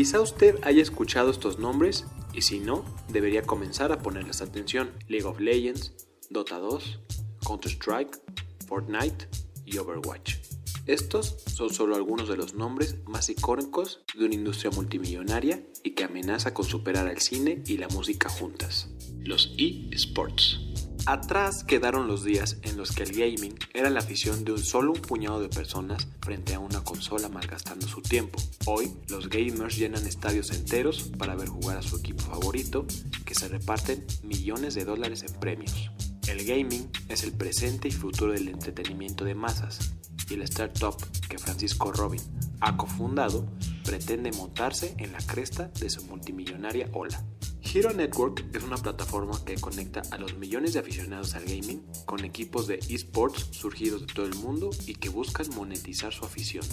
Quizá usted haya escuchado estos nombres y si no, debería comenzar a ponerles atención. League of Legends, Dota 2, Counter-Strike, Fortnite y Overwatch. Estos son solo algunos de los nombres más icónicos de una industria multimillonaria y que amenaza con superar al cine y la música juntas. Los eSports. Atrás quedaron los días en los que el gaming era la afición de un solo un puñado de personas frente a una consola malgastando su tiempo. Hoy, los gamers llenan estadios enteros para ver jugar a su equipo favorito, que se reparten millones de dólares en premios. El gaming es el presente y futuro del entretenimiento de masas, y el startup que Francisco Robin ha cofundado pretende montarse en la cresta de su multimillonaria ola. Hero Network es una plataforma que conecta a los millones de aficionados al gaming con equipos de esports surgidos de todo el mundo y que buscan monetizar su afición.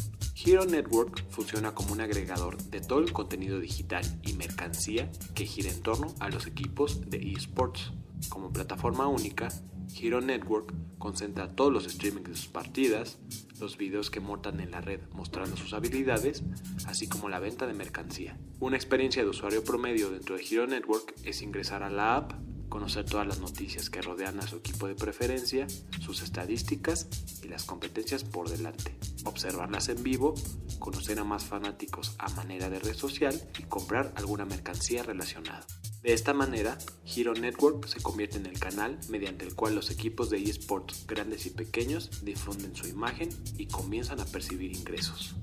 Hero Network funciona como un agregador de todo el contenido digital y mercancía que gira en torno a los equipos de esports. Como plataforma única, Hero Network concentra todos los streamings de sus partidas, los videos que montan en la red mostrando sus habilidades, así como la venta de mercancía. Una experiencia de usuario promedio dentro de Hero Network es ingresar a la app, conocer todas las noticias que rodean a su equipo de preferencia, sus estadísticas y las competencias por delante, observarlas en vivo, conocer a más fanáticos a manera de red social y comprar alguna mercancía relacionada. De esta manera, Hero Network se convierte en el canal mediante el cual los equipos de esports grandes y pequeños difunden su imagen y comienzan a percibir ingresos.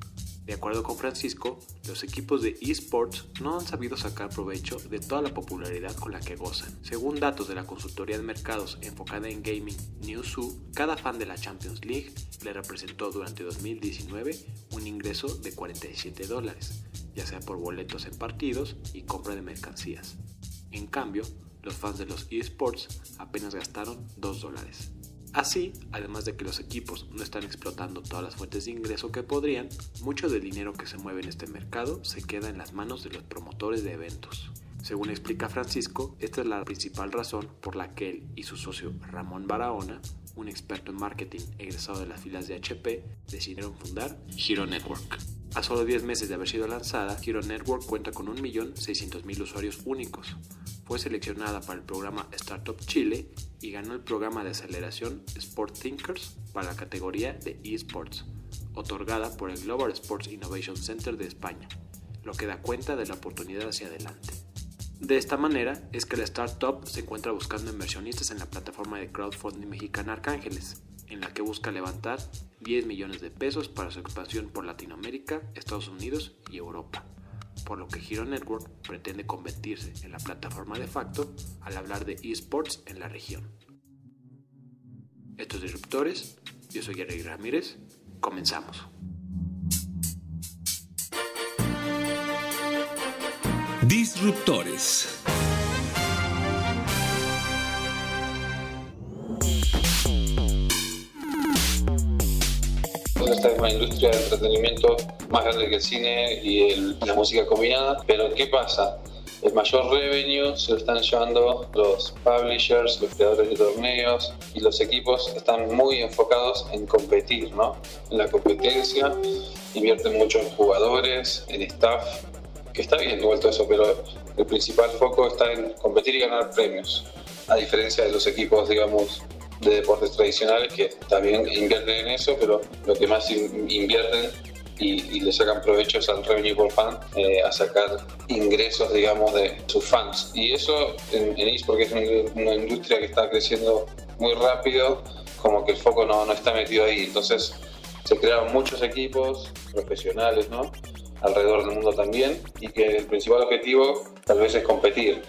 De acuerdo con Francisco, los equipos de esports no han sabido sacar provecho de toda la popularidad con la que gozan. Según datos de la consultoría de mercados enfocada en gaming Newzoo, cada fan de la Champions League le representó durante 2019 un ingreso de 47 dólares, ya sea por boletos en partidos y compra de mercancías. En cambio, los fans de los esports apenas gastaron 2 dólares. Así, además de que los equipos no están explotando todas las fuentes de ingreso que podrían, mucho del dinero que se mueve en este mercado se queda en las manos de los promotores de eventos. Según explica Francisco, esta es la principal razón por la que él y su socio Ramón Barahona, un experto en marketing egresado de las filas de HP, decidieron fundar Hero Network. A solo 10 meses de haber sido lanzada, Hero Network cuenta con 1.600.000 usuarios únicos. Fue seleccionada para el programa Startup Chile y ganó el programa de aceleración Sport Thinkers para la categoría de eSports, otorgada por el Global Sports Innovation Center de España, lo que da cuenta de la oportunidad hacia adelante. De esta manera es que la startup se encuentra buscando inversionistas en la plataforma de crowdfunding mexicana Arcángeles, en la que busca levantar 10 millones de pesos para su expansión por Latinoamérica, Estados Unidos y Europa, por lo que Hero Network pretende convertirse en la plataforma de facto al hablar de esports en la región. Estos disruptores, yo soy Gary Ramírez, comenzamos. Disruptores. Esta es una industria de entretenimiento más grande que el cine y el- la música combinada, pero ¿qué pasa? El mayor revenue se lo están llevando los publishers, los creadores de torneos y los equipos están muy enfocados en competir, ¿no? En la competencia, invierten mucho en jugadores, en staff, que está bien igual todo eso, pero el principal foco está en competir y ganar premios, a diferencia de los equipos, digamos, de deportes tradicionales que también invierten en eso, pero lo que más in- invierten y, y le sacan provecho es al revenue por fan, eh, a sacar ingresos, digamos, de sus fans. Y eso en, en eSport, que es una, una industria que está creciendo muy rápido, como que el foco no, no está metido ahí. Entonces se crearon muchos equipos profesionales, ¿no? Alrededor del mundo también, y que el principal objetivo tal vez es competir.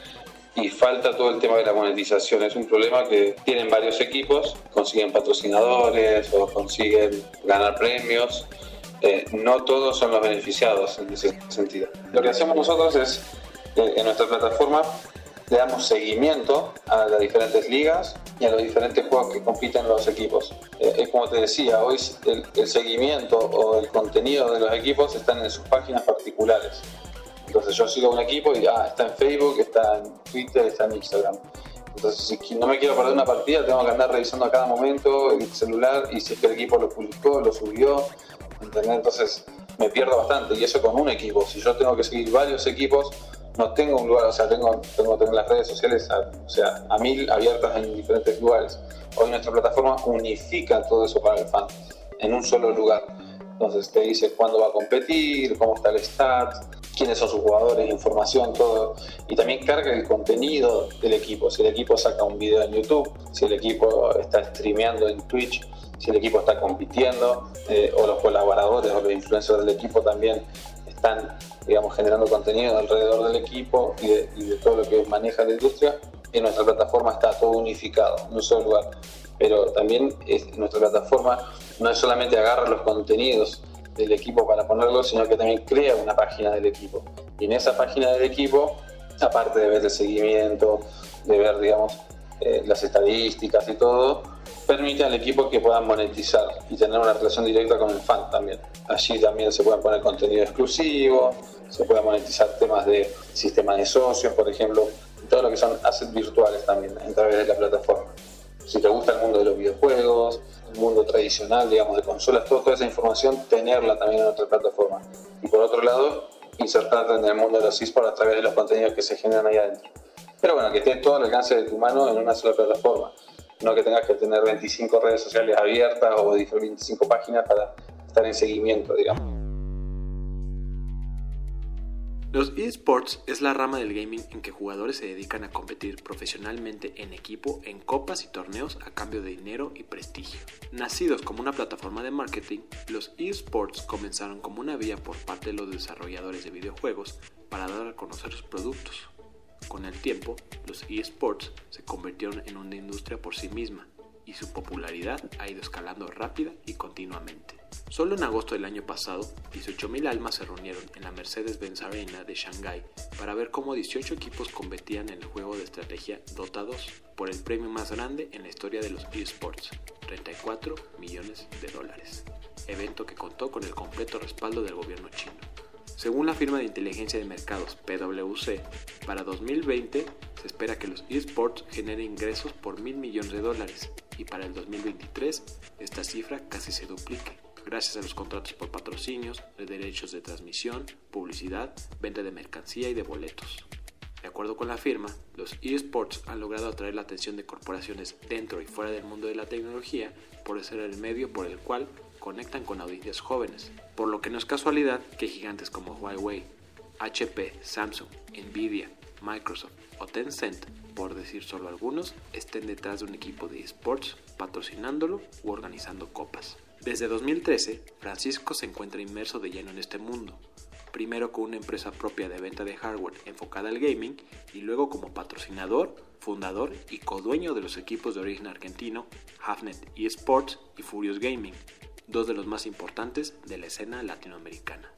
Y falta todo el tema de la monetización. Es un problema que tienen varios equipos, consiguen patrocinadores o consiguen ganar premios. Eh, no todos son los beneficiados en ese sentido. Lo que hacemos nosotros es, eh, en nuestra plataforma, le damos seguimiento a las diferentes ligas y a los diferentes juegos que compiten los equipos. Eh, es como te decía, hoy el, el, seguimiento o el contenido de los equipos están en sus páginas particulares. Entonces yo sigo un equipo y ah, está en Facebook, está en Twitter, está en Instagram. Entonces si no me quiero perder una partida, tengo que andar revisando a cada momento el celular y si es que el equipo lo publicó, lo subió. Entonces me pierdo bastante y eso con un equipo. Si yo tengo que seguir varios equipos, no tengo un lugar, o sea, tengo, tengo, tengo las redes sociales a, o sea, a mil abiertas en diferentes lugares. Hoy nuestra plataforma unifica todo eso para el fan en un solo lugar. Entonces te dice cuándo va a competir, cómo está el stat, quiénes son sus jugadores, información, todo. Y también carga el contenido del equipo. Si el equipo saca un video en YouTube, si el equipo está streameando en Twitch, si el equipo está compitiendo, eh, o los colaboradores o los influencers del equipo también están digamos, generando contenido alrededor del equipo y de, todo lo que maneja la industria. En nuestra plataforma está todo unificado en un solo lugar. Pero también nuestra plataforma no es solamente agarra los contenidos del equipo para ponerlos, sino que también crea una página del equipo. Y en esa página del equipo, aparte de ver el seguimiento, de ver, digamos, eh, las estadísticas y todo, permite al equipo que puedan monetizar y tener una relación directa con el fan también. Allí también se pueden poner contenido exclusivo, se puede monetizar temas de sistema de socios, por ejemplo, todo lo que son assets virtuales también a través de la plataforma. Si te gusta el mundo de los videojuegos, mundo tradicional, digamos, de consolas, toda esa información, tenerla también en otra plataforma. Y por otro lado, insertarte en el mundo de los esports a través de los contenidos que se generan ahí adentro. Pero bueno, que esté todo al alcance de tu mano en una sola plataforma. No que tengas que tener 25 redes sociales abiertas o 25 páginas para estar en seguimiento, digamos. Los esports es la rama del gaming en que jugadores se dedican a competir profesionalmente en equipo en copas y torneos a cambio de dinero y prestigio. Nacidos como una plataforma de marketing, los esports comenzaron como una vía por parte de los desarrolladores de videojuegos para dar a conocer sus productos. Con el tiempo, los esports se convirtieron en una industria por sí misma y su popularidad ha ido escalando rápida y continuamente. Solo en agosto del año pasado, 18.000 almas se reunieron en la Mercedes-Benz Arena de Shanghái para ver cómo 18 equipos competían en el juego de estrategia Dota 2 por el premio más grande en la historia de los esports, 34 millones de dólares, evento que contó con el completo respaldo del gobierno chino. Según la firma de inteligencia de mercados PwC, para 2020 se espera que los esports generen ingresos por mil millones de dólares y para el 2023 esta cifra casi se duplique, gracias a los contratos por patrocinios, de derechos de transmisión, publicidad, venta de mercancía y de boletos. De acuerdo con la firma, los esports han logrado atraer la atención de corporaciones dentro y fuera del mundo de la tecnología por ser el medio por el cual conectan con audiencias jóvenes, por lo que no es casualidad que gigantes como Huawei, HP, Samsung, Nvidia, Microsoft o Tencent, por decir solo algunos, estén detrás de un equipo de esports patrocinándolo u organizando copas. Desde 2013, Francisco se encuentra inmerso de lleno en este mundo, primero con una empresa propia de venta de hardware enfocada al gaming y luego como patrocinador, fundador y codueño de los equipos de origen argentino Hafnet eSports y Furious Gaming, dos de los más importantes de la escena latinoamericana.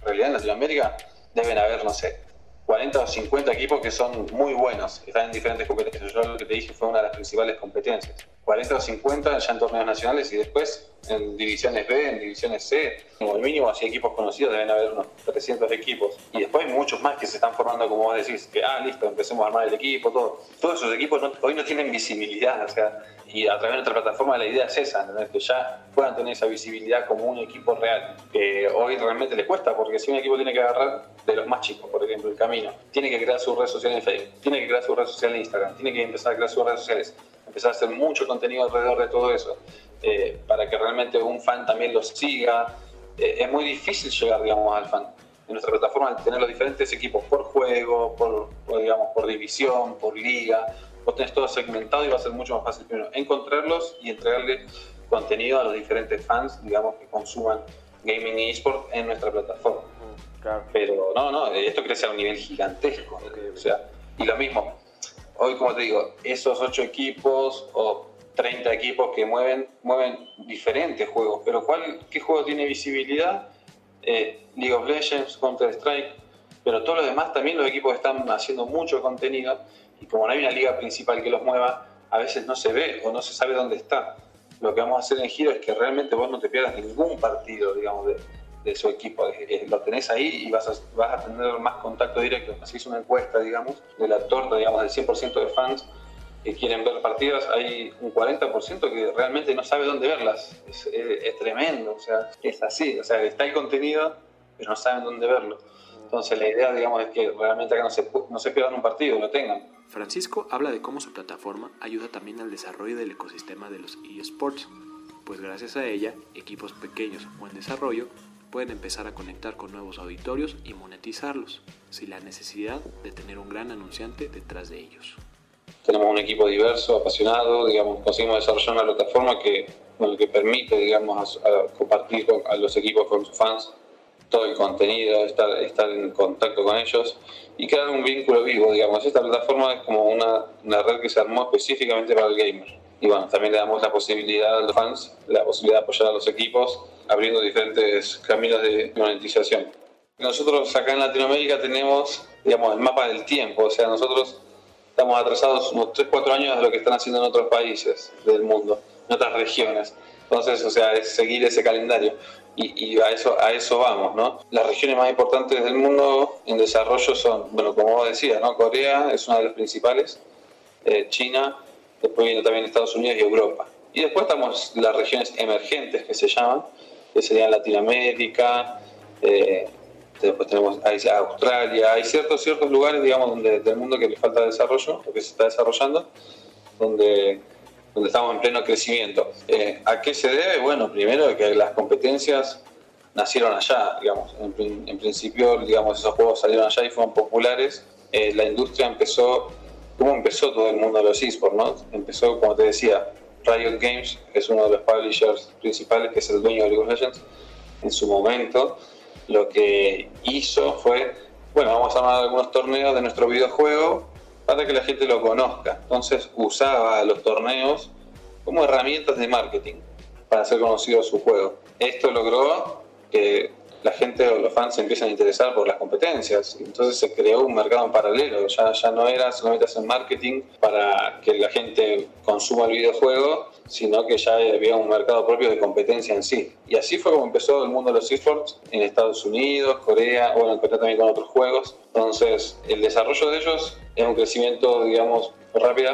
En realidad en Latinoamérica deben haber, no sé, 40 o 50 equipos que son muy buenos, están en diferentes competencias. Yo lo que te dije fue una de las principales competencias. 40 o 50 ya en torneos nacionales y después en divisiones B, en divisiones C, como mínimo así equipos conocidos deben haber unos 300 equipos. Y después hay muchos más que se están formando, como vos decís, que ah, listo, empecemos a armar el equipo, todo. Todos esos equipos hoy no tienen visibilidad, o sea, y a través de nuestra plataforma la idea es esa, que ya puedan tener esa visibilidad como un equipo real, que hoy realmente les cuesta, porque si un equipo tiene que agarrar de los más chicos, por ejemplo, el camino, tiene que crear su red social en Facebook, tiene que crear su red social en Instagram, tiene que empezar a crear sus redes sociales, empezar a hacer mucho contenido alrededor de todo eso, eh, para que realmente un fan también los siga. Eh, es muy difícil llegar, digamos, al fan. En nuestra plataforma, al tener los diferentes equipos por juego, por, por digamos, por división, por liga, vos tenés todo segmentado y va a ser mucho más fácil primero encontrarlos y entregarle contenido a los diferentes fans, digamos, que consuman gaming y eSport en nuestra plataforma. Pero no, no, esto crece a un nivel gigantesco. O sea, y lo mismo, hoy como te digo, esos ocho equipos o 30 equipos que mueven, mueven diferentes juegos, pero ¿cuál, ¿qué juego tiene visibilidad? Eh, League of Legends, Counter-Strike, pero todos los demás también los equipos están haciendo mucho contenido y como no hay una liga principal que los mueva, a veces no se ve o no se sabe dónde está. Lo que vamos a hacer en Giro es que realmente vos no te pierdas ningún partido, digamos, de, de su equipo. Lo tenés ahí y vas a, vas a tener más contacto directo. Así es una encuesta, digamos, de la torta, digamos, del 100% de fans que quieren ver partidas, hay un 40% que realmente no sabe dónde verlas. Es, tremendo, o sea, es así, o sea, está el contenido, pero no saben dónde verlo. Entonces la idea, digamos, es que realmente acá no se, no se pierdan un partido, lo tengan. Francisco habla de cómo su plataforma ayuda también al desarrollo del ecosistema de los eSports, pues gracias a ella, equipos pequeños o en desarrollo pueden empezar a conectar con nuevos auditorios y monetizarlos, sin la necesidad de tener un gran anunciante detrás de ellos tenemos un equipo diverso, apasionado, digamos, conseguimos desarrollar una plataforma que, que permite, digamos, compartir con, a los equipos con sus fans todo el contenido, estar, estar en contacto con ellos y crear un vínculo vivo, digamos. Esta plataforma es como una, una red que se armó específicamente para el gamer. Y bueno, también le damos la posibilidad a los fans, la posibilidad de apoyar a los equipos, abriendo diferentes caminos de monetización. Nosotros acá en Latinoamérica tenemos, digamos, el mapa del tiempo, o sea, nosotros estamos atrasados unos 3, 4 años de lo que están haciendo en otros países del mundo, en otras regiones. Entonces, o sea, es seguir ese calendario y, a, eso, a eso vamos, ¿no? Las regiones más importantes del mundo en desarrollo son, bueno, como vos decías, ¿no? Corea es una de las principales, eh, China, después viene también Estados Unidos y Europa. Y después estamos las regiones emergentes que se llaman, que serían Latinoamérica, eh, después tenemos Australia, hay ciertos, ciertos lugares, digamos, donde, del mundo que le falta desarrollo, o que se está desarrollando, donde, donde estamos en pleno crecimiento. Eh, ¿A qué se debe? Bueno, primero que las competencias nacieron allá, digamos, en, principio, digamos, esos juegos salieron allá y fueron populares. Eh, la industria empezó, ¿cómo empezó todo el mundo de los esports? No? Empezó, como te decía, Riot Games, que es uno de los publishers principales, que es el dueño de League of Legends, en su momento lo que hizo fue, bueno, vamos a armar algunos torneos de nuestro videojuego para que la gente lo conozca. Entonces usaba los torneos como herramientas de marketing para hacer conocido su juego. Esto logró que la gente o los fans se empiezan a interesar por las competencias. Entonces se creó un mercado en paralelo. Ya, ya no era solamente hacer marketing para que la gente consuma el videojuego, sino que ya había un mercado propio de competencia en sí. Y así fue como empezó el mundo de los esports en Estados Unidos, Corea, bueno, en Corea también con otros juegos. Entonces, el desarrollo de ellos es un crecimiento, digamos, rápido,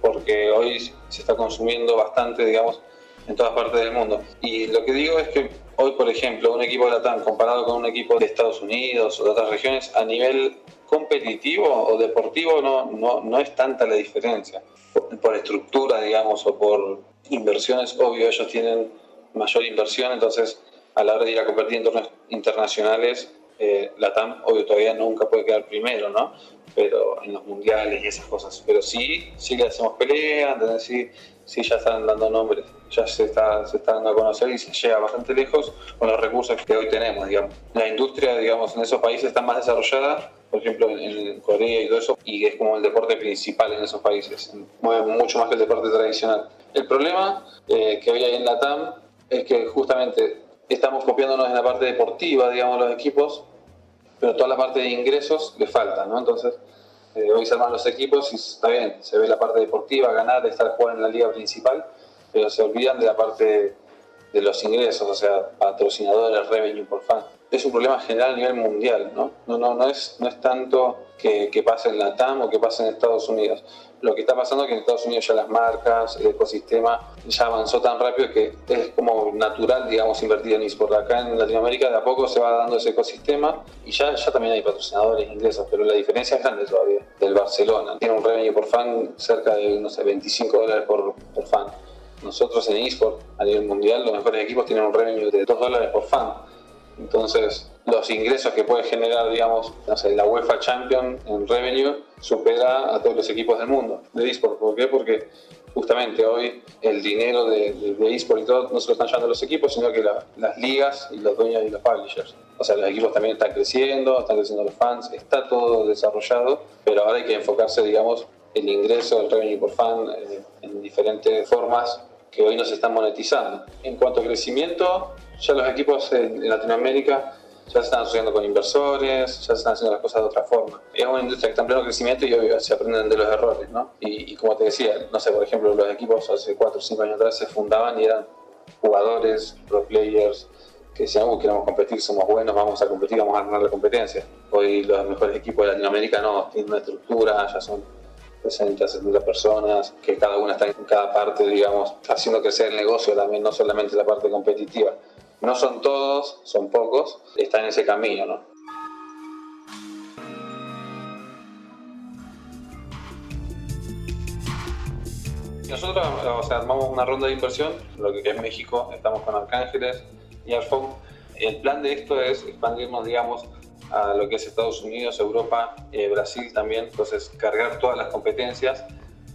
porque hoy se está consumiendo bastante, digamos, en todas partes del mundo. Y lo que digo es que hoy, por ejemplo, un equipo de la TAM comparado con un equipo de Estados Unidos o de otras regiones, a nivel competitivo o deportivo no, no, no es tanta la diferencia. Por, estructura, digamos, o por inversiones, obvio, ellos tienen mayor inversión, entonces a la hora de ir a competir en torneos internacionales, eh, la TAM, obvio, todavía nunca puede quedar primero, ¿no? Pero en los mundiales y esas cosas. Pero sí, sí le hacemos pelea, entonces sí, sí ya están dando nombres, ya se está, se está dando a conocer y se llega bastante lejos con los recursos que hoy tenemos, digamos. La industria, digamos, en esos países está más desarrollada, por ejemplo, en, Corea y todo eso, y es como el deporte principal en esos países, mueve mucho más que el deporte tradicional. El problema eh, que hoy hay en la TAM es que justamente estamos copiándonos en la parte deportiva, digamos, los equipos, pero toda la parte de ingresos le falta, ¿no? Entonces, eh, hoy se arman los equipos y está bien, se ve la parte deportiva, ganar, estar jugando en la liga principal, pero se olvidan de la parte de los ingresos, o sea, patrocinadores, revenue por fan. Es un problema general a nivel mundial, ¿no? No, no, no, es, no es tanto que, que pase en la TAM o que pase en Estados Unidos lo que está pasando es que en Estados Unidos ya las marcas, el ecosistema ya avanzó tan rápido que es como natural, digamos, invertir en eSport. Acá en Latinoamérica de a poco se va dando ese ecosistema y ya, ya también hay patrocinadores ingresos, pero la diferencia es grande todavía del Barcelona. Tiene un revenue por fan cerca de, no sé, 25 dólares por, por fan. Nosotros en eSport a nivel mundial, los mejores equipos tienen un revenue de 2 dólares por fan. Entonces, los ingresos que puede generar, digamos, no sé, la UEFA Champion en revenue supera a todos los equipos del mundo de eSport. ¿Por qué? Porque justamente hoy el dinero de, de, eSport y todo no se lo están llevando los equipos, sino que las ligas y los dueños y los publishers. O sea, los equipos también están creciendo, están creciendo los fans, está todo desarrollado, pero ahora hay que enfocarse, digamos, el ingreso, el revenue por fan eh, en diferentes formas que hoy no se están monetizando. En cuanto a crecimiento, ya los equipos en Latinoamérica ya se están asociando con inversores, ya se están haciendo las cosas de otra forma. Es una industria que está en pleno crecimiento y obvio se aprenden de los errores, ¿no? Y, como te decía, no sé, por ejemplo, los equipos hace 4 o 5 años atrás se fundaban y eran jugadores, pro players, que decían, uh, queremos competir, somos buenos, vamos a competir, vamos a ganar la competencia. Hoy los mejores equipos de Latinoamérica no, tienen una estructura, ya son 60, 70 personas, que cada una está en cada parte, digamos, haciendo crecer el negocio también, no solamente la parte competitiva. No son todos, son pocos, están en ese camino, ¿no? Nosotros o armamos una ronda de inversión, lo que es México, estamos con Arcángeles y Arfon. El plan de esto es expandirnos, digamos, a lo que es Estados Unidos, Europa, eh, Brasil también. Entonces, cargar todas las competencias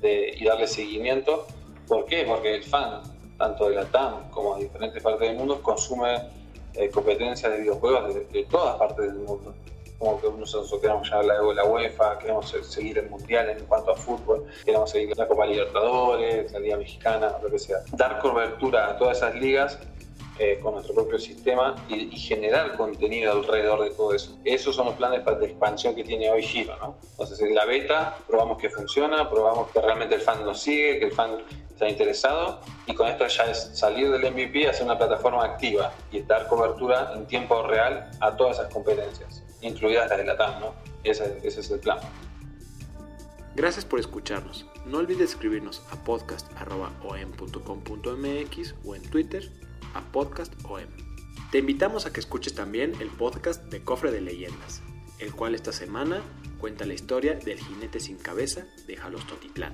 y darle seguimiento. ¿Por qué? Porque el fan tanto de la TAM como de diferentes partes del mundo, consume eh, competencias de videojuegos de, todas partes del mundo. Como que nosotros queremos ya la, la UEFA, queremos seguir el Mundial en cuanto a fútbol, queremos seguir la Copa Libertadores, la Liga Mexicana, lo que sea. Dar cobertura a todas esas ligas eh, con nuestro propio sistema y, generar contenido alrededor de todo eso. Esos son los planes de expansión que tiene hoy Giro, ¿no? Entonces, en la beta probamos que funciona, probamos que realmente el fan nos sigue, que el fan está interesado y con esto ya es salir del MVP, hacer una plataforma activa y dar cobertura en tiempo real a todas esas competencias, incluidas las de la TAM, ¿no? Ese, ese es el plan. Gracias por escucharnos. No olvides escribirnos a podcast.om.com.mx o en Twitter a podcastom. Te invitamos a que escuches también el podcast de Cofre de Leyendas, el cual esta semana cuenta la historia del jinete sin cabeza de Jalostotitlán.